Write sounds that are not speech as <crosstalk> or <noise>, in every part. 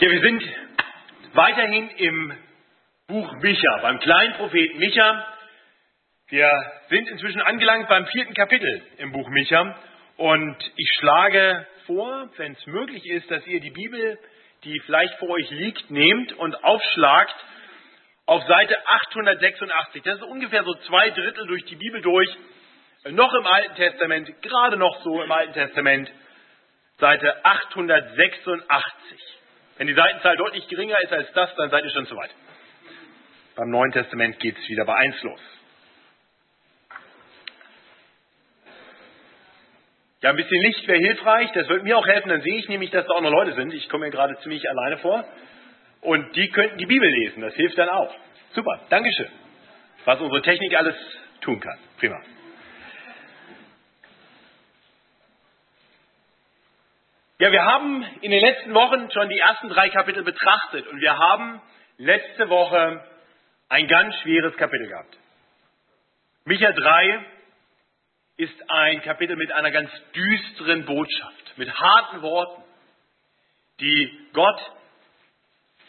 Ja, wir sind weiterhin im Buch Micha, beim kleinen Propheten Micha. Wir sind inzwischen angelangt beim vierten Kapitel im Buch Micha und ich schlage vor, wenn es möglich ist, dass ihr die Bibel, die vielleicht vor euch liegt, nehmt und aufschlagt auf Seite 886. Das ist ungefähr so zwei Drittel durch die Bibel durch, noch im Alten Testament, gerade noch so im Alten Testament, Seite 886. Wenn die Seitenzahl deutlich geringer ist als das, dann seid ihr schon zu weit. Beim Neuen Testament geht es wieder bei 1 los. Ja, ein bisschen Licht wäre hilfreich. Das würde mir auch helfen. Dann sehe ich nämlich, dass da auch noch Leute sind. Ich komme mir gerade ziemlich alleine vor. Und die könnten die Bibel lesen. Das hilft dann auch. Super. Dankeschön. Was unsere Technik alles tun kann. Prima. Ja, wir haben in den letzten Wochen schon die ersten drei Kapitel betrachtet und wir haben letzte Woche ein ganz schweres Kapitel gehabt. Micha 3 ist ein Kapitel mit einer ganz düsteren Botschaft, mit harten Worten, die Gott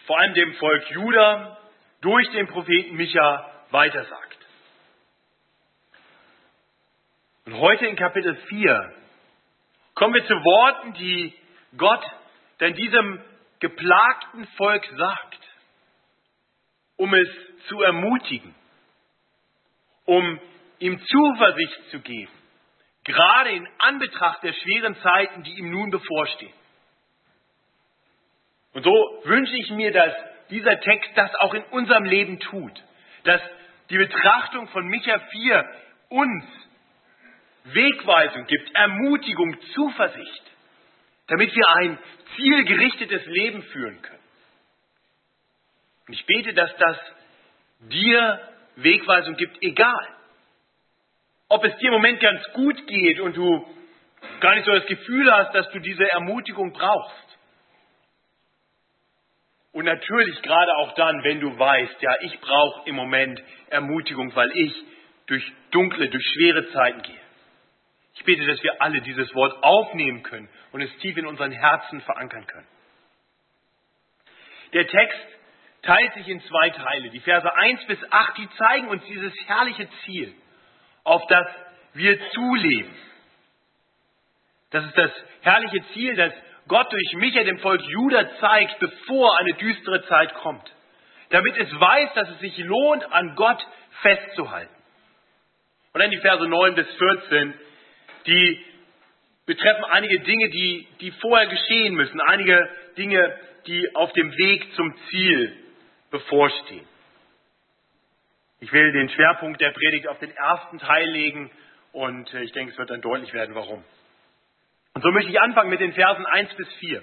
vor allem dem Volk Juda durch den Propheten Micha weitersagt. Und heute in Kapitel 4 kommen wir zu Worten, die Gott denn diesem geplagten Volk sagt, um es zu ermutigen, um ihm Zuversicht zu geben, gerade in Anbetracht der schweren Zeiten, die ihm nun bevorstehen. Und so wünsche ich mir, dass dieser Text das auch in unserem Leben tut, dass die Betrachtung von Micha 4 uns Wegweisung gibt, Ermutigung, Zuversicht damit wir ein zielgerichtetes Leben führen können. Und ich bete, dass das dir Wegweisung gibt, egal. Ob es dir im Moment ganz gut geht und du gar nicht so das Gefühl hast, dass du diese Ermutigung brauchst. Und natürlich gerade auch dann, wenn du weißt, ja, ich brauche im Moment Ermutigung, weil ich durch dunkle, durch schwere Zeiten gehe. Ich bete, dass wir alle dieses Wort aufnehmen können und es tief in unseren Herzen verankern können. Der Text teilt sich in zwei Teile. Die Verse 1 bis 8, die zeigen uns dieses herrliche Ziel, auf das wir zuleben. Das ist das herrliche Ziel, das Gott durch Micha dem Volk Juda zeigt, bevor eine düstere Zeit kommt. Damit es weiß, dass es sich lohnt, an Gott festzuhalten. Und dann die Verse 9 bis 14, die betreffen einige Dinge, die, die vorher geschehen müssen, einige Dinge, die auf dem Weg zum Ziel bevorstehen. Ich will den Schwerpunkt der Predigt auf den ersten Teil legen und äh, ich denke, es wird dann deutlich werden, warum. Und so möchte ich anfangen mit den Versen 1 bis 4.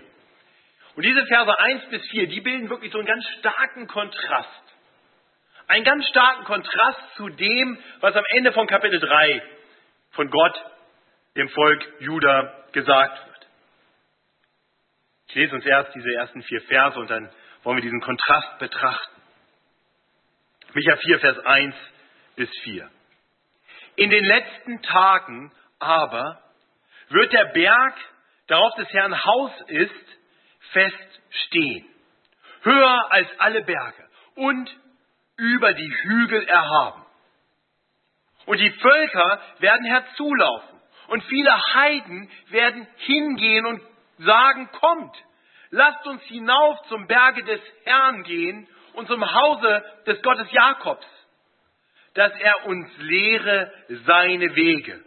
Und diese Verse 1 bis 4, die bilden wirklich so einen ganz starken Kontrast. Einen ganz starken Kontrast zu dem, was am Ende von Kapitel 3 von Gott dem Volk Juda gesagt wird. Ich lese uns erst diese ersten vier Verse und dann wollen wir diesen Kontrast betrachten. Micha 4, Vers 1 bis 4. In den letzten Tagen aber wird der Berg, darauf des Herrn Haus ist, fest stehen, höher als alle Berge und über die Hügel erhaben. Und die Völker werden herzulaufen und viele Heiden werden hingehen und sagen, kommt, lasst uns hinauf zum Berge des Herrn gehen und zum Hause des Gottes Jakobs, dass er uns lehre seine Wege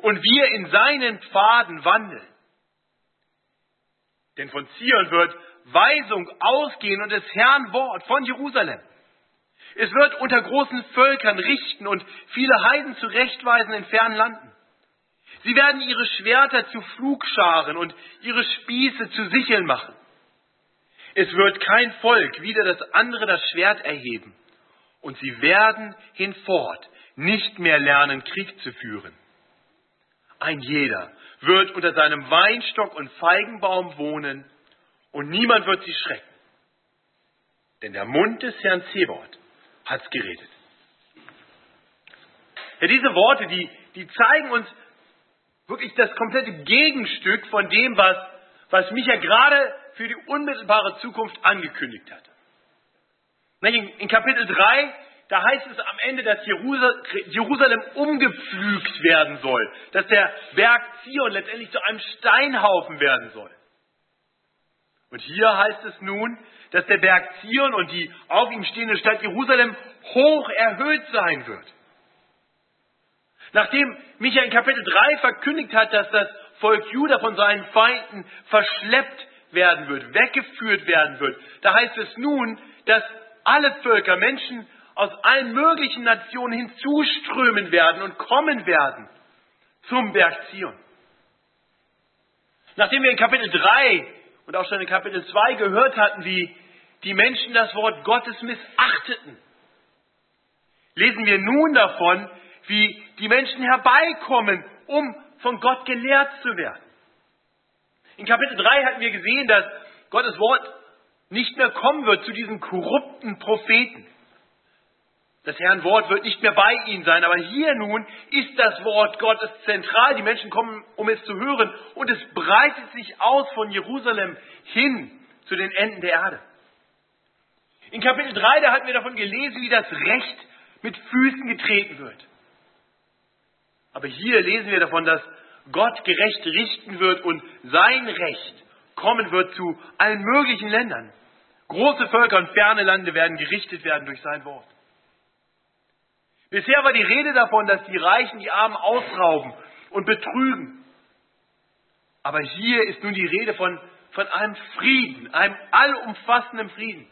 und wir in seinen Pfaden wandeln. Denn von Zion wird Weisung ausgehen und des Herrn Wort von Jerusalem. Es wird unter großen Völkern richten und viele Heiden zurechtweisen in fernen Landen. Sie werden ihre Schwerter zu Flugscharen und ihre Spieße zu Sicheln machen. Es wird kein Volk wieder das andere das Schwert erheben. Und sie werden hinfort nicht mehr lernen, Krieg zu führen. Ein jeder wird unter seinem Weinstock und Feigenbaum wohnen und niemand wird sie schrecken. Denn der Mund des Herrn Zebot hat's geredet. Ja, diese Worte, die, die zeigen uns wirklich das komplette Gegenstück von dem, was, was Micha gerade für die unmittelbare Zukunft angekündigt hatte. In Kapitel 3, da heißt es am Ende, dass Jerusalem umgepflügt werden soll, dass der Berg Zion letztendlich zu einem Steinhaufen werden soll. Und hier heißt es nun, dass der Berg Zion und die auf ihm stehende Stadt Jerusalem hoch erhöht sein wird. Nachdem Micha in Kapitel 3 verkündigt hat, dass das Volk Juda von seinen Feinden verschleppt werden wird, weggeführt werden wird, da heißt es nun, dass alle Völker, Menschen aus allen möglichen Nationen hinzuströmen werden und kommen werden zum Berg Zion. Nachdem wir in Kapitel 3 und auch schon in Kapitel 2 gehört hatten, wie die Menschen das Wort Gottes missachteten, lesen wir nun davon, wie die Menschen herbeikommen, um von Gott gelehrt zu werden. In Kapitel 3 hatten wir gesehen, dass Gottes Wort nicht mehr kommen wird zu diesen korrupten Propheten. Das Herrn Wort wird nicht mehr bei ihnen sein, aber hier nun ist das Wort Gottes zentral. Die Menschen kommen, um es zu hören und es breitet sich aus von Jerusalem hin zu den Enden der Erde. In Kapitel 3, da hatten wir davon gelesen, wie das Recht mit Füßen getreten wird. Aber hier lesen wir davon, dass Gott gerecht richten wird und sein Recht kommen wird zu allen möglichen Ländern. Große Völker und ferne Lande werden gerichtet werden durch sein Wort. Bisher war die Rede davon, dass die Reichen die Armen ausrauben und betrügen. Aber hier ist nun die Rede von, von einem Frieden, einem allumfassenden Frieden.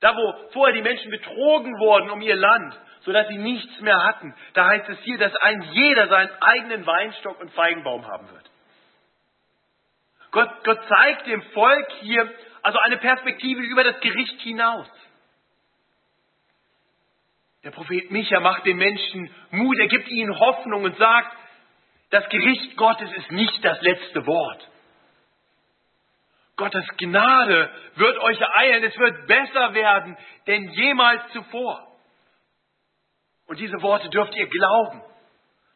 Da, wo vorher die Menschen betrogen wurden um ihr Land, sodass sie nichts mehr hatten. Da heißt es hier, dass ein jeder seinen eigenen Weinstock und Feigenbaum haben wird. Gott, Gott zeigt dem Volk hier also eine Perspektive über das Gericht hinaus. Der Prophet Micha macht den Menschen Mut, er gibt ihnen Hoffnung und sagt, das Gericht Gottes ist nicht das letzte Wort. Gottes Gnade wird euch ereilen, es wird besser werden denn jemals zuvor. Und diese Worte dürft ihr glauben.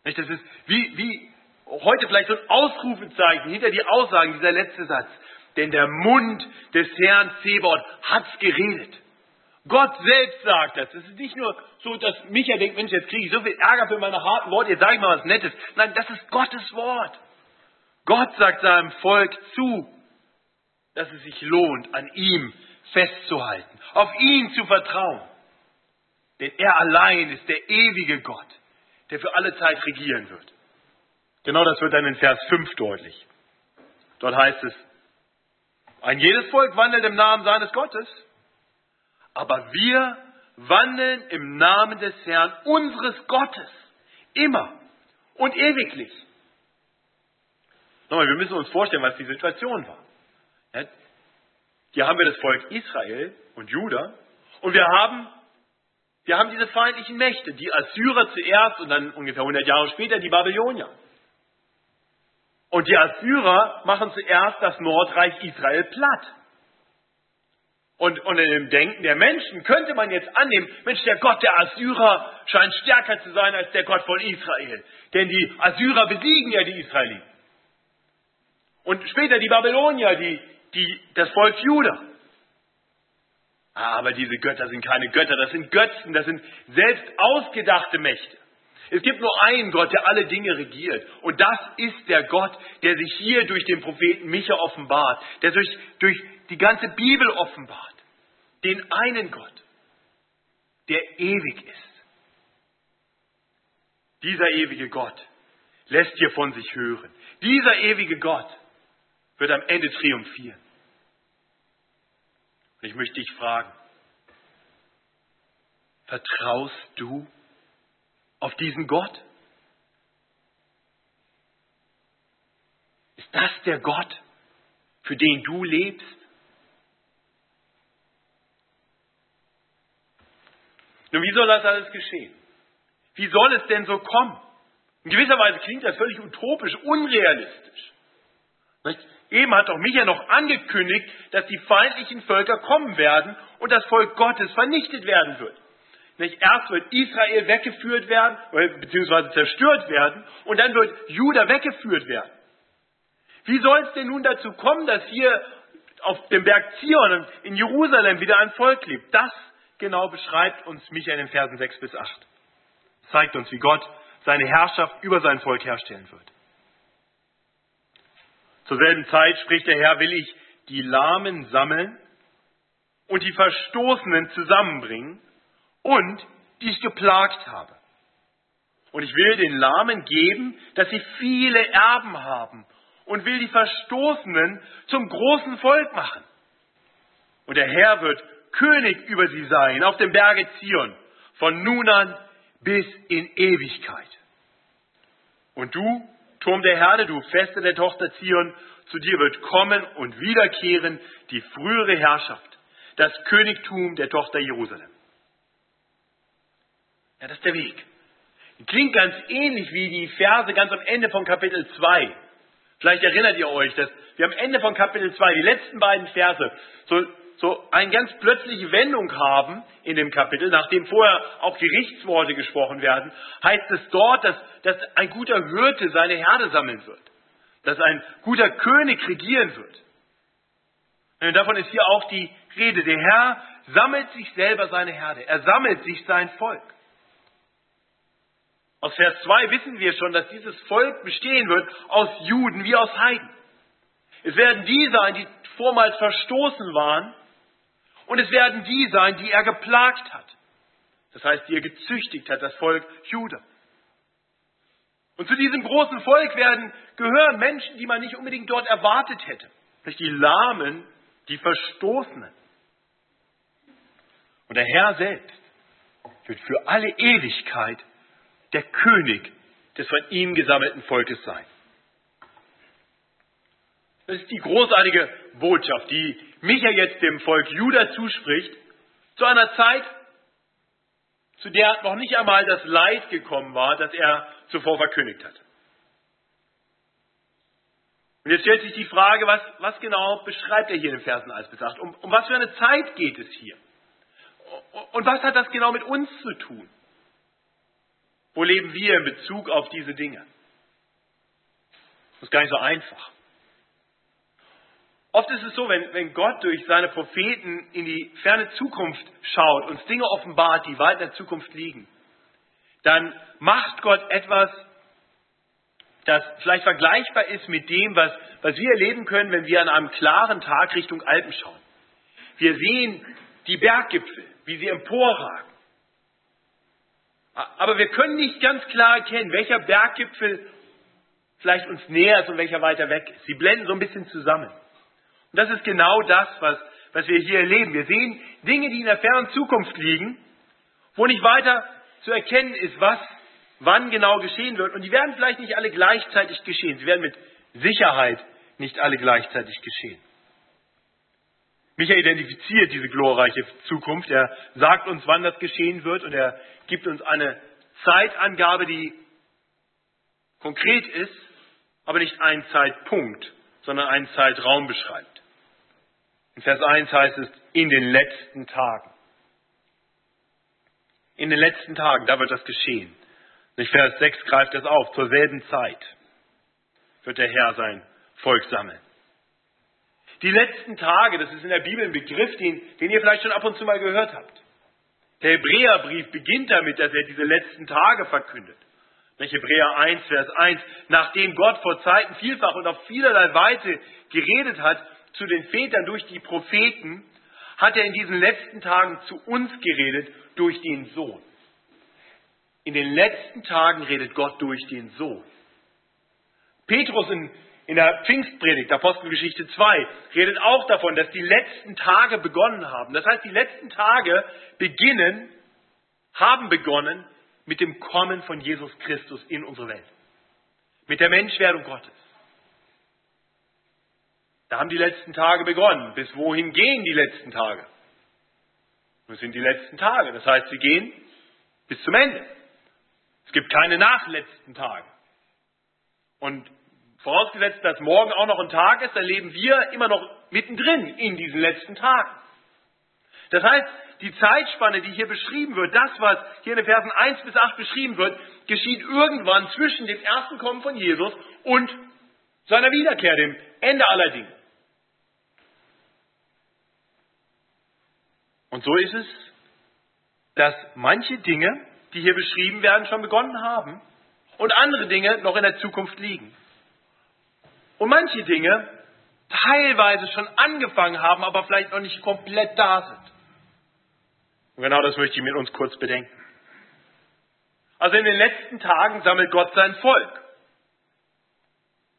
Das ist wie, wie heute vielleicht so ein Ausrufezeichen hinter die Aussagen, dieser letzte Satz. Denn der Mund des Herrn Zebot hat's geredet. Gott selbst sagt das. Es ist nicht nur so, dass Micha denkt, Mensch, jetzt kriege ich so viel Ärger für meine harten Worte, jetzt sage ich mal was Nettes. Nein, das ist Gottes Wort. Gott sagt seinem Volk zu, dass es sich lohnt, an ihm festzuhalten, auf ihn zu vertrauen. Denn er allein ist der ewige Gott, der für alle Zeit regieren wird. Genau das wird dann in Vers 5 deutlich. Dort heißt es, ein jedes Volk wandelt im Namen seines Gottes, aber wir wandeln im Namen des Herrn, unseres Gottes, immer und ewiglich. Nochmal, wir müssen uns vorstellen, was die Situation war. Hier haben wir das Volk Israel und Juda und wir haben wir haben diese feindlichen Mächte, die Assyrer zuerst und dann ungefähr 100 Jahre später die Babylonier. Und die Assyrer machen zuerst das Nordreich Israel platt. Und, und in dem Denken der Menschen könnte man jetzt annehmen, Mensch, der Gott der Assyrer scheint stärker zu sein als der Gott von Israel. Denn die Assyrer besiegen ja die Israeliten. Und später die Babylonier, die, die, das Volk Juda. Aber diese Götter sind keine Götter, das sind Götzen, das sind selbst ausgedachte Mächte. Es gibt nur einen Gott, der alle Dinge regiert. Und das ist der Gott, der sich hier durch den Propheten Micha offenbart, der durch, durch die ganze Bibel offenbart. Den einen Gott, der ewig ist. Dieser ewige Gott lässt dir von sich hören. Dieser ewige Gott wird am Ende triumphieren. Und ich möchte dich fragen, vertraust du auf diesen Gott? Ist das der Gott, für den du lebst? Nun, wie soll das alles geschehen? Wie soll es denn so kommen? In gewisser Weise klingt das völlig utopisch, unrealistisch. Eben hat doch Micha noch angekündigt, dass die feindlichen Völker kommen werden und das Volk Gottes vernichtet werden wird. Nicht? Erst wird Israel weggeführt werden, beziehungsweise zerstört werden, und dann wird Juda weggeführt werden. Wie soll es denn nun dazu kommen, dass hier auf dem Berg Zion in Jerusalem wieder ein Volk lebt. Das genau beschreibt uns Michael in den Versen 6 bis 8. Zeigt uns, wie Gott seine Herrschaft über sein Volk herstellen wird. Zur selben Zeit spricht der Herr, will ich die Lahmen sammeln und die Verstoßenen zusammenbringen und die ich geplagt habe. Und ich will den Lahmen geben, dass sie viele Erben haben und will die Verstoßenen zum großen Volk machen. Und der Herr wird König über sie sein auf dem Berge Zion, von nun an bis in Ewigkeit. Und du, Turm der Herde, du Feste der Tochter Zion, zu dir wird kommen und wiederkehren die frühere Herrschaft, das Königtum der Tochter Jerusalem. Ja, das ist der Weg. Klingt ganz ähnlich wie die Verse ganz am Ende von Kapitel 2. Vielleicht erinnert ihr euch, dass wir am Ende von Kapitel 2, die letzten beiden Verse, so, so eine ganz plötzliche Wendung haben in dem Kapitel, nachdem vorher auch Gerichtsworte gesprochen werden, heißt es dort, dass, dass ein guter Hirte seine Herde sammeln wird, dass ein guter König regieren wird. Und davon ist hier auch die Rede. Der Herr sammelt sich selber seine Herde, er sammelt sich sein Volk. Aus Vers 2 wissen wir schon, dass dieses Volk bestehen wird aus Juden wie aus Heiden. Es werden die sein, die vormals verstoßen waren, und es werden die sein, die er geplagt hat. Das heißt, die er gezüchtigt hat, das Volk Juda. Und zu diesem großen Volk werden gehören Menschen, die man nicht unbedingt dort erwartet hätte. Nicht die Lahmen, die Verstoßenen. Und der Herr selbst wird für alle Ewigkeit der König des von ihm gesammelten Volkes sein. Das ist die großartige Botschaft, die Micha jetzt dem Volk Juda zuspricht, zu einer Zeit, zu der noch nicht einmal das Leid gekommen war, das er zuvor verkündigt hat. Und jetzt stellt sich die Frage, was, was genau beschreibt er hier in den Versen 1 bis 8? Um, um was für eine Zeit geht es hier? Und was hat das genau mit uns zu tun? Wo leben wir in Bezug auf diese Dinge? Das ist gar nicht so einfach. Oft ist es so, wenn, wenn Gott durch seine Propheten in die ferne Zukunft schaut, uns Dinge offenbart, die weit in der Zukunft liegen, dann macht Gott etwas, das vielleicht vergleichbar ist mit dem, was, was wir erleben können, wenn wir an einem klaren Tag Richtung Alpen schauen. Wir sehen die Berggipfel, wie sie emporragen. Aber wir können nicht ganz klar erkennen, welcher Berggipfel vielleicht uns näher ist und welcher weiter weg ist. Sie blenden so ein bisschen zusammen. Und das ist genau das, was, was wir hier erleben. Wir sehen Dinge, die in der fernen Zukunft liegen, wo nicht weiter zu erkennen ist, was wann genau geschehen wird. Und die werden vielleicht nicht alle gleichzeitig geschehen. Sie werden mit Sicherheit nicht alle gleichzeitig geschehen. Micha identifiziert diese glorreiche Zukunft. Er sagt uns, wann das geschehen wird und er gibt uns eine Zeitangabe, die konkret ist, aber nicht einen Zeitpunkt, sondern einen Zeitraum beschreibt. In Vers 1 heißt es, in den letzten Tagen. In den letzten Tagen, da wird das geschehen. In Vers 6 greift das auf, zur selben Zeit wird der Herr sein Volk sammeln. Die letzten Tage, das ist in der Bibel ein Begriff, den, den ihr vielleicht schon ab und zu mal gehört habt. Der Hebräerbrief beginnt damit, dass er diese letzten Tage verkündet. Hebräer 1, Vers 1. Nachdem Gott vor Zeiten vielfach und auf vielerlei Weise geredet hat zu den Vätern durch die Propheten, hat er in diesen letzten Tagen zu uns geredet durch den Sohn. In den letzten Tagen redet Gott durch den Sohn. Petrus in in der Pfingstpredigt, Apostelgeschichte 2, redet auch davon, dass die letzten Tage begonnen haben. Das heißt, die letzten Tage beginnen, haben begonnen mit dem Kommen von Jesus Christus in unsere Welt. Mit der Menschwerdung Gottes. Da haben die letzten Tage begonnen. Bis wohin gehen die letzten Tage? Das sind die letzten Tage. Das heißt, sie gehen bis zum Ende. Es gibt keine nachletzten Tage. Und Vorausgesetzt, dass morgen auch noch ein Tag ist, dann leben wir immer noch mittendrin in diesen letzten Tagen. Das heißt, die Zeitspanne, die hier beschrieben wird, das, was hier in den Versen 1 bis 8 beschrieben wird, geschieht irgendwann zwischen dem ersten Kommen von Jesus und seiner Wiederkehr, dem Ende aller Dinge. Und so ist es, dass manche Dinge, die hier beschrieben werden, schon begonnen haben und andere Dinge noch in der Zukunft liegen. Und manche Dinge teilweise schon angefangen haben, aber vielleicht noch nicht komplett da sind. Und genau das möchte ich mit uns kurz bedenken. Also in den letzten Tagen sammelt Gott sein Volk.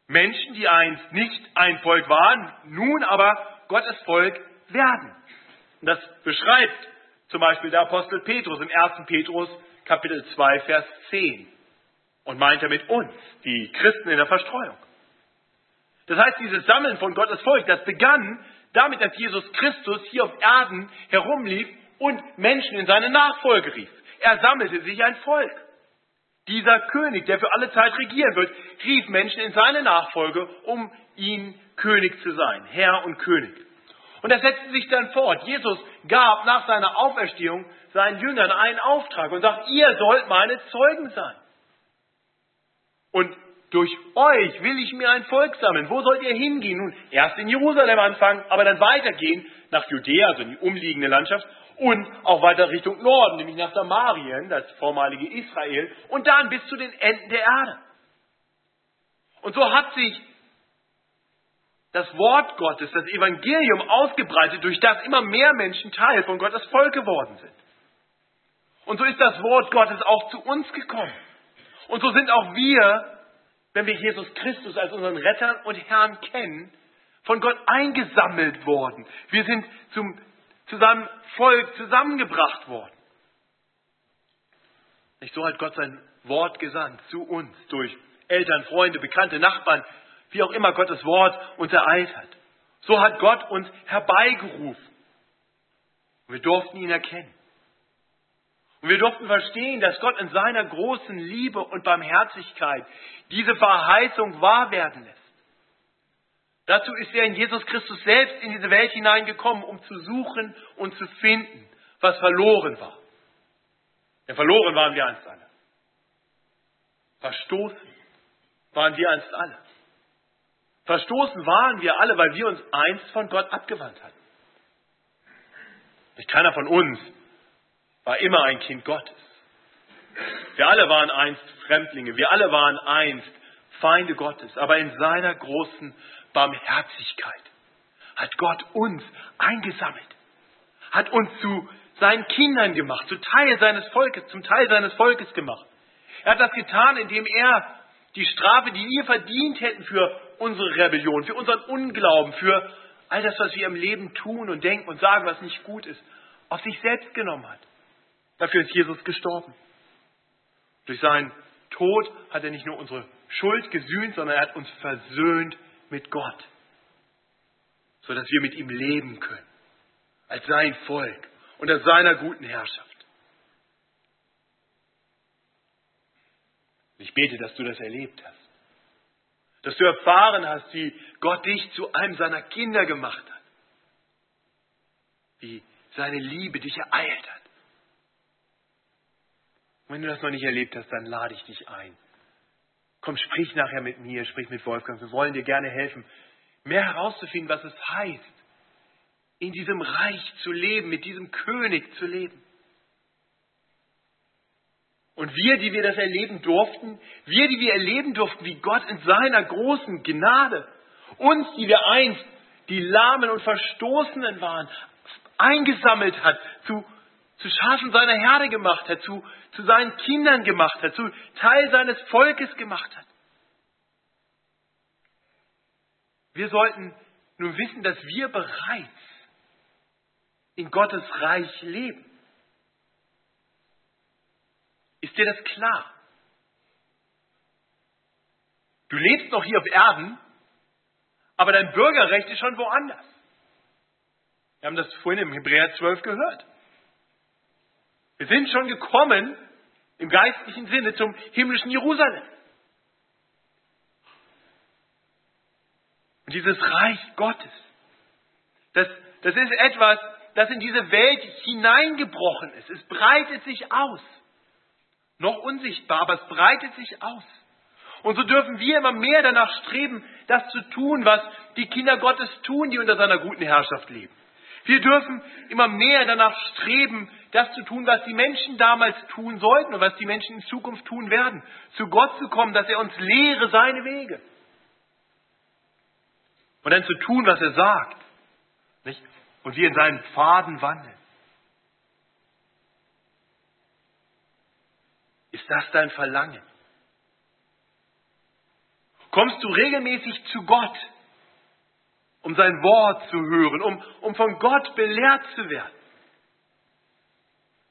Menschen, die einst nicht ein Volk waren, nun aber Gottes Volk werden. Das beschreibt zum Beispiel der Apostel Petrus im 1. Petrus Kapitel 2, Vers 10 und meint damit uns, die Christen in der Verstreuung. Das heißt, dieses Sammeln von Gottes Volk, das begann damit, dass Jesus Christus hier auf Erden herumlief und Menschen in seine Nachfolge rief. Er sammelte sich ein Volk. Dieser König, der für alle Zeit regieren wird, rief Menschen in seine Nachfolge, um ihn König zu sein, Herr und König. Und das setzte sich dann fort. Jesus gab nach seiner Auferstehung seinen Jüngern einen Auftrag und sagt, ihr sollt meine Zeugen sein. Und durch euch will ich mir ein Volk sammeln. Wo sollt ihr hingehen? Nun, erst in Jerusalem anfangen, aber dann weitergehen nach Judäa, also in die umliegende Landschaft, und auch weiter Richtung Norden, nämlich nach Samarien, das vormalige Israel, und dann bis zu den Enden der Erde. Und so hat sich das Wort Gottes, das Evangelium ausgebreitet, durch das immer mehr Menschen Teil von Gottes Volk geworden sind. Und so ist das Wort Gottes auch zu uns gekommen. Und so sind auch wir, wenn wir Jesus Christus als unseren Retter und Herrn kennen, von Gott eingesammelt worden. Wir sind zum, zu seinem Volk zusammengebracht worden. Nicht so hat Gott sein Wort gesandt zu uns durch Eltern, Freunde, Bekannte, Nachbarn, wie auch immer Gottes Wort uns ereilt hat. So hat Gott uns herbeigerufen. Und wir durften ihn erkennen. Und wir durften verstehen, dass Gott in seiner großen Liebe und Barmherzigkeit diese Verheißung wahr werden lässt. Dazu ist er in Jesus Christus selbst in diese Welt hineingekommen, um zu suchen und zu finden, was verloren war. Denn verloren waren wir einst alle. Verstoßen waren wir einst alle. Verstoßen waren wir alle, weil wir uns einst von Gott abgewandt hatten. Nicht keiner von uns war immer ein Kind Gottes. Wir alle waren einst Fremdlinge, wir alle waren einst Feinde Gottes, aber in seiner großen Barmherzigkeit hat Gott uns eingesammelt, hat uns zu seinen Kindern gemacht, zu Teil seines Volkes, zum Teil seines Volkes gemacht. Er hat das getan, indem er die Strafe, die wir verdient hätten für unsere Rebellion, für unseren Unglauben, für all das, was wir im Leben tun und denken und sagen, was nicht gut ist, auf sich selbst genommen hat. Dafür ist Jesus gestorben. Durch seinen Tod hat er nicht nur unsere Schuld gesühnt, sondern er hat uns versöhnt mit Gott, sodass wir mit ihm leben können, als sein Volk, unter seiner guten Herrschaft. Ich bete, dass du das erlebt hast. Dass du erfahren hast, wie Gott dich zu einem seiner Kinder gemacht hat. Wie seine Liebe dich ereilt hat. Und wenn du das noch nicht erlebt hast, dann lade ich dich ein. Komm, sprich nachher mit mir, sprich mit Wolfgang. Wir wollen dir gerne helfen, mehr herauszufinden, was es heißt, in diesem Reich zu leben, mit diesem König zu leben. Und wir, die wir das erleben durften, wir, die wir erleben durften, wie Gott in seiner großen Gnade uns, die wir einst die Lahmen und Verstoßenen waren, eingesammelt hat, zu, zu Schafen seiner Herde gemacht hat, zu, zu seinen Kindern gemacht hat, zu Teil seines Volkes gemacht hat. Wir sollten nun wissen, dass wir bereits in Gottes Reich leben. Ist dir das klar? Du lebst noch hier auf Erden, aber dein Bürgerrecht ist schon woanders. Wir haben das vorhin im Hebräer 12 gehört. Wir sind schon gekommen im geistlichen Sinne zum himmlischen Jerusalem. Und dieses Reich Gottes, das, das ist etwas, das in diese Welt hineingebrochen ist. Es breitet sich aus. Noch unsichtbar, aber es breitet sich aus. Und so dürfen wir immer mehr danach streben, das zu tun, was die Kinder Gottes tun, die unter seiner guten Herrschaft leben. Wir dürfen immer mehr danach streben, das zu tun, was die Menschen damals tun sollten und was die Menschen in Zukunft tun werden. Zu Gott zu kommen, dass er uns lehre seine Wege. Und dann zu tun, was er sagt. Nicht? Und wir in seinen Pfaden wandeln. Ist das dein Verlangen? Kommst du regelmäßig zu Gott, um sein Wort zu hören, um, um von Gott belehrt zu werden?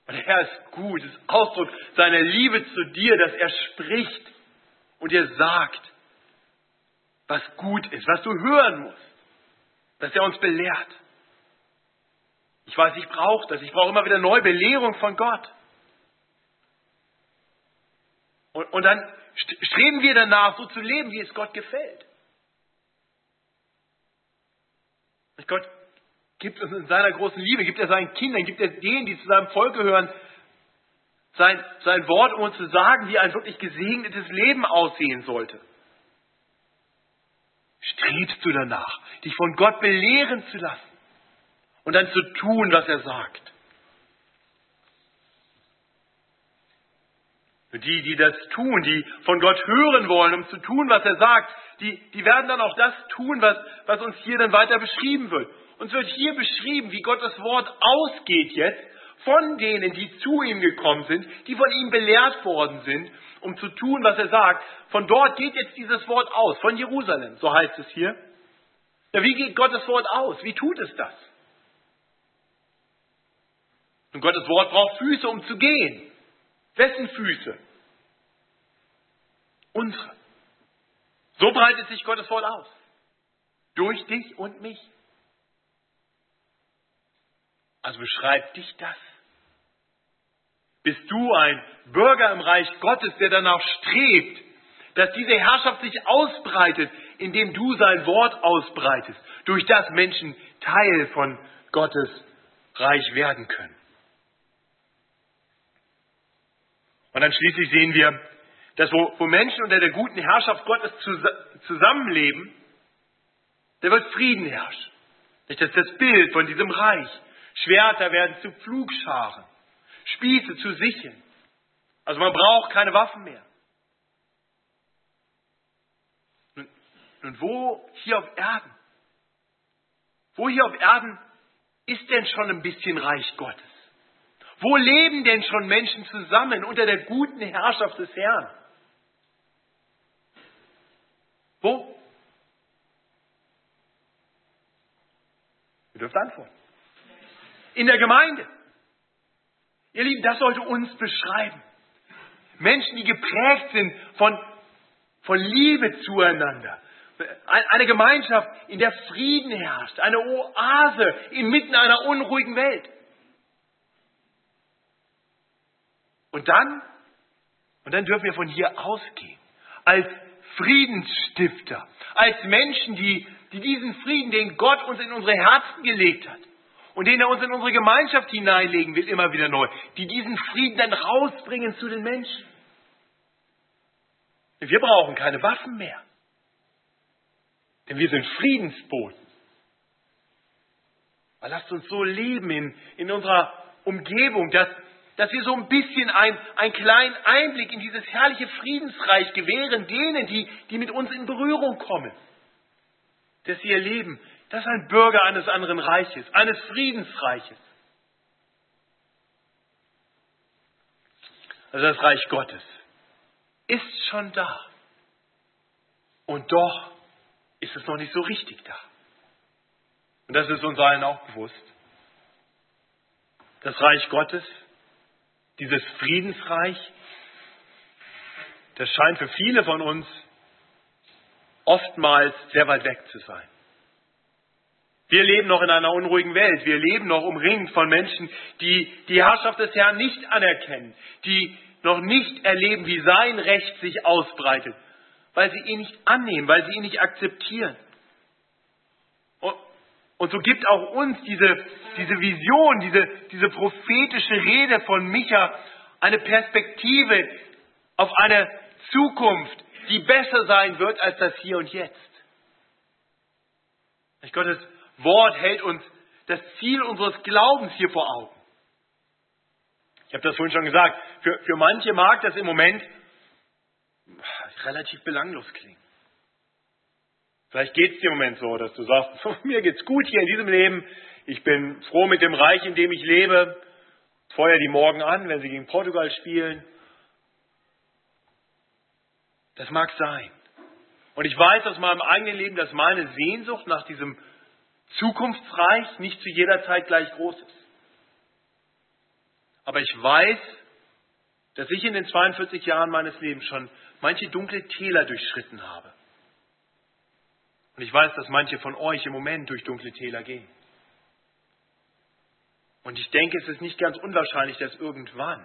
Und der Herr ist gut, ist Ausdruck seiner Liebe zu dir, dass er spricht und dir sagt, was gut ist, was du hören musst, dass er uns belehrt. Ich weiß, ich brauche das. Ich brauche immer wieder neue Belehrung von Gott. Und, und dann streben wir danach, so zu leben, wie es Gott gefällt. Und Gott gibt uns in seiner großen Liebe, gibt er seinen Kindern, gibt er denen, die zu seinem Volk gehören, sein, sein Wort, um uns zu sagen, wie ein wirklich gesegnetes Leben aussehen sollte. Strebst du danach, dich von Gott belehren zu lassen und dann zu tun, was er sagt? Die, die das tun, die von Gott hören wollen, um zu tun, was er sagt, die, die werden dann auch das tun, was, was uns hier dann weiter beschrieben wird. Uns wird hier beschrieben, wie Gottes Wort ausgeht jetzt von denen, die zu ihm gekommen sind, die von ihm belehrt worden sind, um zu tun, was er sagt. Von dort geht jetzt dieses Wort aus, von Jerusalem, so heißt es hier. Ja, wie geht Gottes Wort aus? Wie tut es das? Und Gottes Wort braucht Füße, um zu gehen. Wessen Füße? Unsere. So breitet sich Gottes Wort aus. Durch dich und mich. Also beschreibt dich das. Bist du ein Bürger im Reich Gottes, der danach strebt, dass diese Herrschaft sich ausbreitet, indem du sein Wort ausbreitest, durch das Menschen Teil von Gottes Reich werden können. Und dann schließlich sehen wir, dass wo, wo Menschen unter der guten Herrschaft Gottes zusammenleben, da wird Frieden herrschen. Das ist das Bild von diesem Reich. Schwerter werden zu Pflugscharen, Spieße zu Sicheln. Also man braucht keine Waffen mehr. Nun, nun wo hier auf Erden, wo hier auf Erden ist denn schon ein bisschen Reich Gottes? Wo leben denn schon Menschen zusammen unter der guten Herrschaft des Herrn? Wo? Ihr dürft antworten. In der Gemeinde. Ihr Lieben, das sollte uns beschreiben. Menschen, die geprägt sind von, von Liebe zueinander. Eine Gemeinschaft, in der Frieden herrscht. Eine Oase inmitten einer unruhigen Welt. Und dann, und dann dürfen wir von hier ausgehen, als Friedensstifter, als Menschen, die, die diesen Frieden, den Gott uns in unsere Herzen gelegt hat und den er uns in unsere Gemeinschaft hineinlegen will, immer wieder neu, die diesen Frieden dann rausbringen zu den Menschen. Wir brauchen keine Waffen mehr, denn wir sind Friedensboten. Aber lasst uns so leben in, in unserer Umgebung, dass, dass wir so ein bisschen ein, einen kleinen Einblick in dieses herrliche Friedensreich gewähren denen, die, die mit uns in Berührung kommen. Dass sie erleben, das ist ein Bürger eines anderen Reiches, eines Friedensreiches. Also das Reich Gottes ist schon da. Und doch ist es noch nicht so richtig da. Und das ist uns allen auch bewusst. Das Reich Gottes dieses Friedensreich, das scheint für viele von uns oftmals sehr weit weg zu sein. Wir leben noch in einer unruhigen Welt. Wir leben noch umringt von Menschen, die die Herrschaft des Herrn nicht anerkennen, die noch nicht erleben, wie sein Recht sich ausbreitet, weil sie ihn nicht annehmen, weil sie ihn nicht akzeptieren. Und so gibt auch uns diese, diese Vision, diese, diese prophetische Rede von Micha eine Perspektive auf eine Zukunft, die besser sein wird als das Hier und Jetzt. Gottes Wort hält uns das Ziel unseres Glaubens hier vor Augen. Ich habe das vorhin schon gesagt, für, für manche mag das im Moment relativ belanglos klingen. Vielleicht geht es dir im Moment so, dass du sagst, <laughs> mir geht's gut hier in diesem Leben, ich bin froh mit dem Reich, in dem ich lebe, feuer die morgen an, wenn sie gegen Portugal spielen. Das mag sein. Und ich weiß aus meinem eigenen Leben, dass meine Sehnsucht nach diesem Zukunftsreich nicht zu jeder Zeit gleich groß ist. Aber ich weiß, dass ich in den 42 Jahren meines Lebens schon manche dunkle Täler durchschritten habe. Und ich weiß, dass manche von euch im Moment durch dunkle Täler gehen. Und ich denke, es ist nicht ganz unwahrscheinlich, dass irgendwann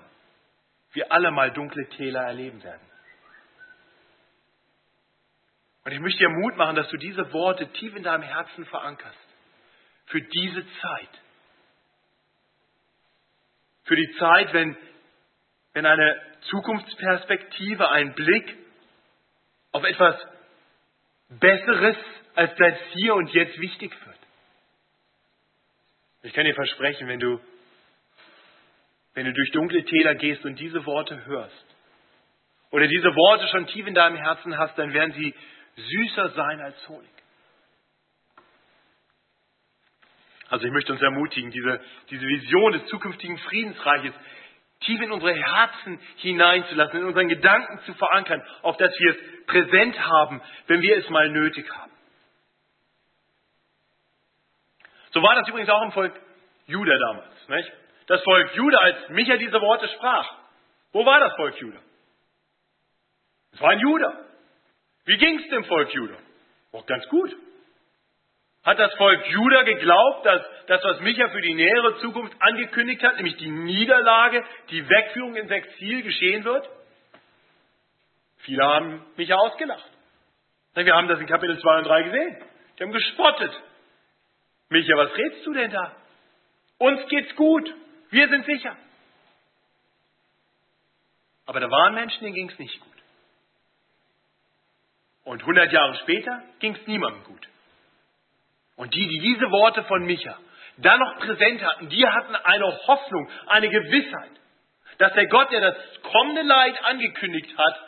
wir alle mal dunkle Täler erleben werden. Und ich möchte dir Mut machen, dass du diese Worte tief in deinem Herzen verankerst. Für diese Zeit. Für die Zeit, wenn, wenn eine Zukunftsperspektive, ein Blick auf etwas Besseres als das Hier und Jetzt wichtig wird. Ich kann dir versprechen, wenn du, wenn du durch dunkle Täler gehst und diese Worte hörst, oder diese Worte schon tief in deinem Herzen hast, dann werden sie süßer sein als Honig. Also ich möchte uns ermutigen, diese, diese Vision des zukünftigen Friedensreiches tief in unsere Herzen hineinzulassen, in unseren Gedanken zu verankern, auf dass wir es präsent haben, wenn wir es mal nötig haben. So war das übrigens auch im Volk Juda damals. Nicht? Das Volk Juda, als Micha diese Worte sprach, wo war das Volk Juda? Es war ein Juda. Wie ging es dem Volk Juda? Auch ganz gut. Hat das Volk Juda geglaubt, dass das, was Micha für die nähere Zukunft angekündigt hat, nämlich die Niederlage, die Wegführung ins Exil geschehen wird? Viele haben Micha ausgelacht. Wir haben das in Kapitel 2 und 3 gesehen. Die haben gespottet. Micha, was redest du denn da? Uns geht's gut. Wir sind sicher. Aber da waren Menschen, denen ging es nicht gut. Und 100 Jahre später ging es niemandem gut. Und die, die diese Worte von Micha dann noch präsent hatten, die hatten eine Hoffnung, eine Gewissheit, dass der Gott, der das kommende Leid angekündigt hat,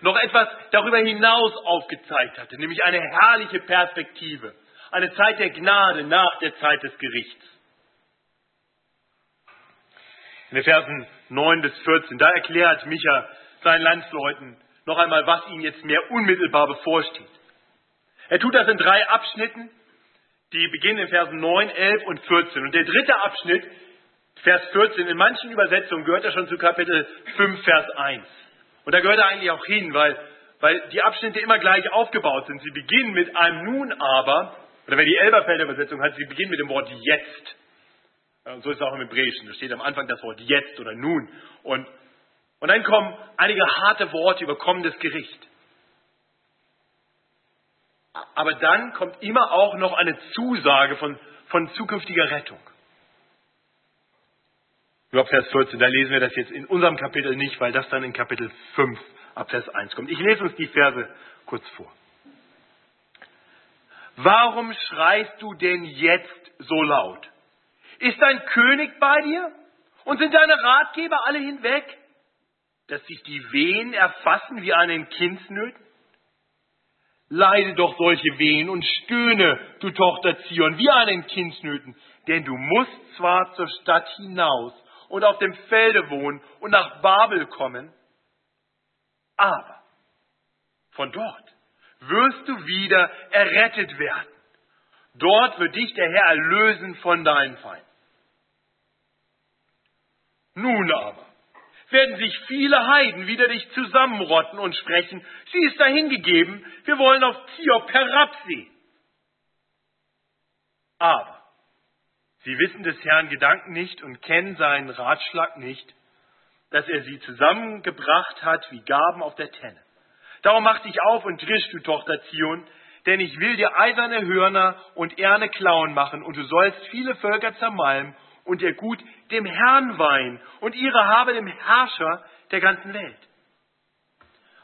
noch etwas darüber hinaus aufgezeigt hatte, nämlich eine herrliche Perspektive, eine Zeit der Gnade nach der Zeit des Gerichts. In den Versen 9 bis 14, da erklärt Micha seinen Landsleuten noch einmal, was ihnen jetzt mehr unmittelbar bevorsteht. Er tut das in drei Abschnitten, die beginnen in Versen 9, 11 und 14. Und der dritte Abschnitt, Vers 14, in manchen Übersetzungen gehört er schon zu Kapitel 5, Vers 1. Und da gehört er eigentlich auch hin, weil, weil die Abschnitte immer gleich aufgebaut sind. Sie beginnen mit einem Nun aber, oder wer die Elberfelder Übersetzung hat, sie beginnen mit dem Wort jetzt. Und so ist es auch im Hebräischen. Da steht am Anfang das Wort jetzt oder nun. Und, und dann kommen einige harte Worte über kommendes Gericht. Aber dann kommt immer auch noch eine Zusage von, von zukünftiger Rettung. Nur ab Vers 14, da lesen wir das jetzt in unserem Kapitel nicht, weil das dann in Kapitel 5 ab Vers 1 kommt. Ich lese uns die Verse kurz vor. Warum schreist du denn jetzt so laut? Ist dein König bei dir? Und sind deine Ratgeber alle hinweg? Dass sich die Wehen erfassen wie den Kindsnöten? Leide doch solche Wehen und stöhne, du Tochter Zion, wie den Kindsnöten, denn du musst zwar zur Stadt hinaus und auf dem Felde wohnen und nach Babel kommen, aber von dort wirst du wieder errettet werden. Dort wird dich der Herr erlösen von deinen Feinden. Nun aber werden sich viele Heiden wider dich zusammenrotten und sprechen, sie ist dahingegeben, wir wollen auf Ziop herabsehen. Aber sie wissen des Herrn Gedanken nicht und kennen seinen Ratschlag nicht, dass er sie zusammengebracht hat wie Gaben auf der Tenne. Darum mach dich auf und drisch, du Tochter Zion, denn ich will dir eiserne Hörner und erne Klauen machen, und du sollst viele Völker zermalmen und ihr Gut dem Herrn weihen und ihre Habe dem Herrscher der ganzen Welt.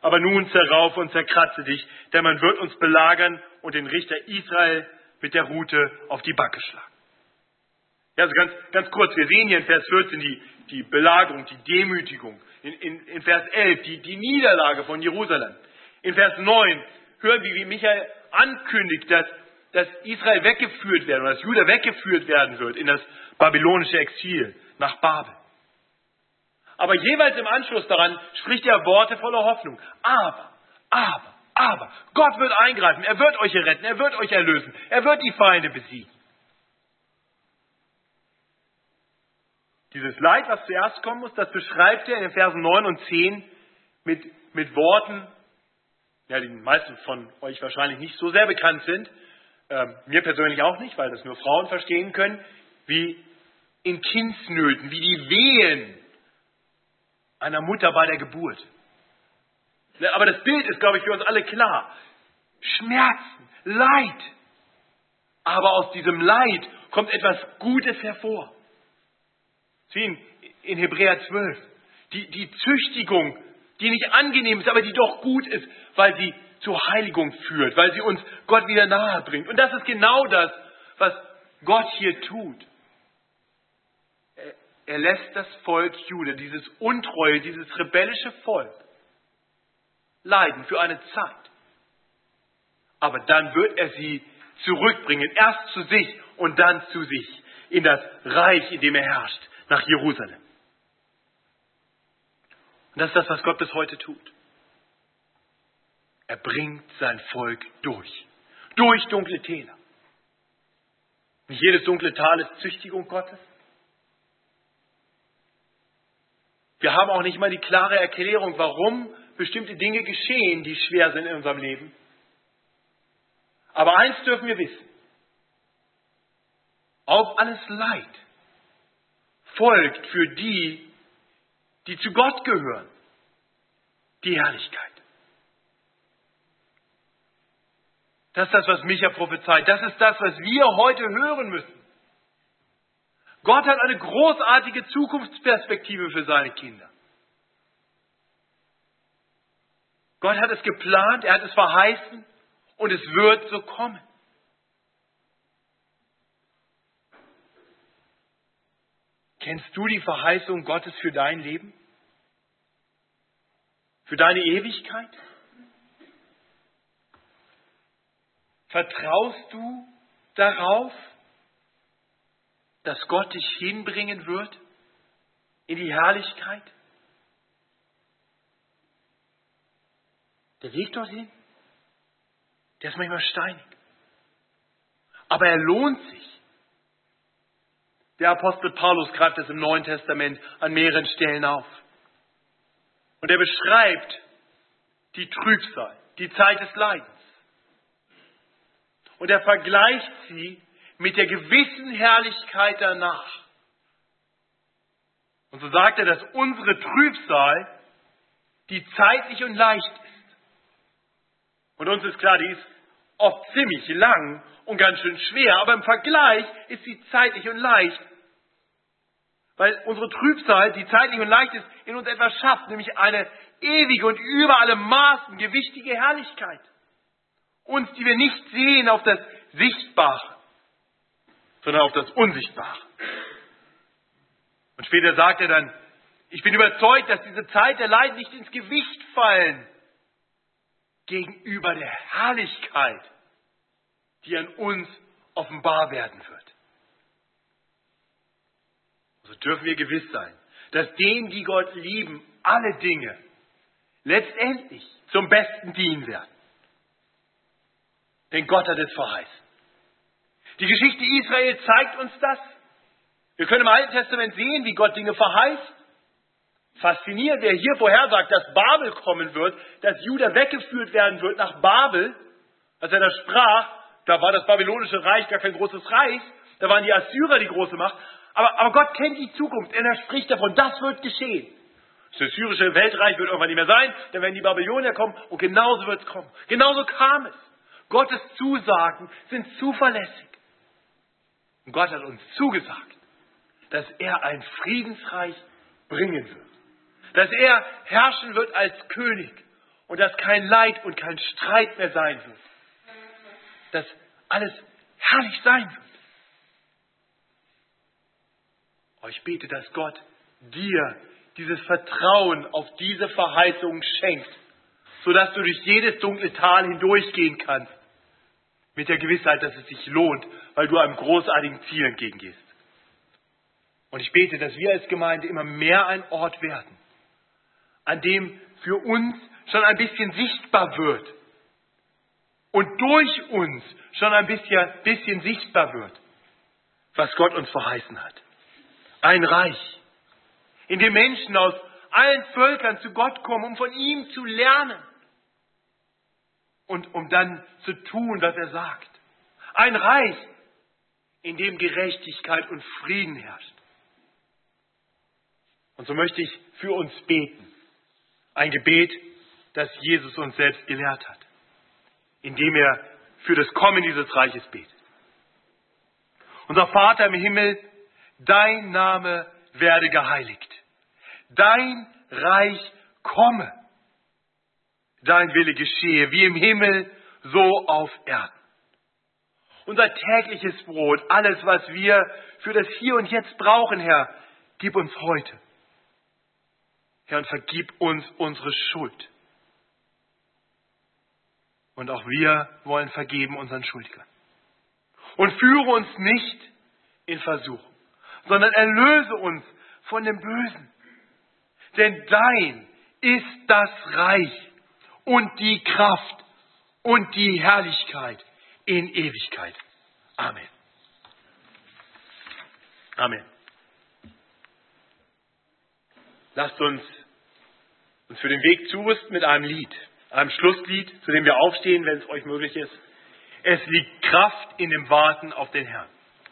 Aber nun zerrauf und zerkratze dich, denn man wird uns belagern und den Richter Israel mit der Rute auf die Backe schlagen. Also ganz, ganz kurz, wir sehen hier in Vers 14 die, die Belagerung, die Demütigung. In, in, in Vers 11 die, die Niederlage von Jerusalem. In Vers 9 hören wir, wie Michael ankündigt, dass, dass Israel weggeführt werden, dass Juda weggeführt werden wird in das babylonische Exil nach Babel. Aber jeweils im Anschluss daran spricht er Worte voller Hoffnung. Aber, aber, aber, Gott wird eingreifen, er wird euch retten, er wird euch erlösen, er wird die Feinde besiegen. Dieses Leid, was zuerst kommen muss, das beschreibt er in den Versen 9 und 10 mit, mit Worten, ja, die den meisten von euch wahrscheinlich nicht so sehr bekannt sind, ähm, mir persönlich auch nicht, weil das nur Frauen verstehen können, wie in Kindsnöten, wie die Wehen einer Mutter bei der Geburt. Aber das Bild ist, glaube ich, für uns alle klar. Schmerzen, Leid. Aber aus diesem Leid kommt etwas Gutes hervor. In, in Hebräer 12. Die, die Züchtigung, die nicht angenehm ist, aber die doch gut ist, weil sie zur Heiligung führt, weil sie uns Gott wieder nahe bringt. Und das ist genau das, was Gott hier tut. Er, er lässt das Volk Jude, dieses untreue, dieses rebellische Volk, leiden für eine Zeit. Aber dann wird er sie zurückbringen, erst zu sich und dann zu sich, in das Reich, in dem er herrscht, nach Jerusalem. Und das ist das, was Gott bis heute tut. Er bringt sein Volk durch. Durch dunkle Täler. Nicht jedes dunkle Tal ist Züchtigung Gottes. Wir haben auch nicht mal die klare Erklärung, warum bestimmte Dinge geschehen, die schwer sind in unserem Leben. Aber eins dürfen wir wissen. Auf alles Leid folgt für die, die zu Gott gehören, die Herrlichkeit. Das ist das, was Micha prophezeit. Das ist das, was wir heute hören müssen. Gott hat eine großartige Zukunftsperspektive für seine Kinder. Gott hat es geplant, er hat es verheißen und es wird so kommen. Kennst du die Verheißung Gottes für dein Leben? Für deine Ewigkeit? Vertraust du darauf, dass Gott dich hinbringen wird in die Herrlichkeit? Der Weg dorthin, der ist manchmal steinig. Aber er lohnt sich. Der Apostel Paulus greift es im Neuen Testament an mehreren Stellen auf. Und er beschreibt die Trübsal, die Zeit des Leidens. Und er vergleicht sie mit der gewissen Herrlichkeit danach. Und so sagt er, dass unsere Trübsal die zeitlich und leicht ist. Und uns ist klar, die ist oft ziemlich lang und ganz schön schwer, aber im Vergleich ist sie zeitlich und leicht. Weil unsere Trübsal, die zeitlich und leicht ist, in uns etwas schafft, nämlich eine ewige und über alle Maßen gewichtige Herrlichkeit. Uns, die wir nicht sehen auf das Sichtbare, sondern auf das Unsichtbare. Und später sagt er dann, ich bin überzeugt, dass diese Zeit der Leiden nicht ins Gewicht fallen gegenüber der Herrlichkeit, die an uns offenbar werden wird. So dürfen wir gewiss sein, dass denen, die Gott lieben, alle Dinge letztendlich zum Besten dienen werden. Denn Gott hat es verheißen. Die Geschichte Israel zeigt uns das. Wir können im Alten Testament sehen, wie Gott Dinge verheißt. Faszinierend, wer hier vorhersagt, dass Babel kommen wird, dass Juda weggeführt werden wird nach Babel. Als er das sprach, da war das babylonische Reich gar kein großes Reich, da waren die Assyrer die große Macht. Aber, aber Gott kennt die Zukunft, er spricht davon, das wird geschehen. Das syrische Weltreich wird irgendwann nicht mehr sein, dann werden die Babylonier kommen und genauso wird es kommen. Genauso kam es. Gottes Zusagen sind zuverlässig. Und Gott hat uns zugesagt, dass er ein Friedensreich bringen wird. Dass er herrschen wird als König und dass kein Leid und kein Streit mehr sein wird. Dass alles herrlich sein wird. Ich bete, dass Gott dir dieses Vertrauen auf diese Verheißung schenkt, sodass du durch jedes dunkle Tal hindurchgehen kannst, mit der Gewissheit, dass es sich lohnt, weil du einem großartigen Ziel entgegengehst. Und ich bete, dass wir als Gemeinde immer mehr ein Ort werden, an dem für uns schon ein bisschen sichtbar wird und durch uns schon ein bisschen, bisschen sichtbar wird, was Gott uns verheißen hat. Ein Reich, in dem Menschen aus allen Völkern zu Gott kommen, um von ihm zu lernen und um dann zu tun, was er sagt. Ein Reich, in dem Gerechtigkeit und Frieden herrscht. Und so möchte ich für uns beten. Ein Gebet, das Jesus uns selbst gelehrt hat, indem er für das Kommen dieses Reiches betet. Unser Vater im Himmel, dein Name werde geheiligt. Dein Reich komme. Dein Wille geschehe, wie im Himmel, so auf Erden. Unser tägliches Brot, alles, was wir für das Hier und Jetzt brauchen, Herr, gib uns heute. Herr, und vergib uns unsere Schuld. Und auch wir wollen vergeben unseren Schuldigern. Und führe uns nicht in Versuchung, sondern erlöse uns von dem Bösen. Denn dein ist das Reich und die Kraft und die Herrlichkeit in Ewigkeit. Amen. Amen. Lasst uns uns für den Weg zurüsten mit einem Lied, einem Schlusslied, zu dem wir aufstehen, wenn es euch möglich ist. Es liegt Kraft in dem Warten auf den Herrn.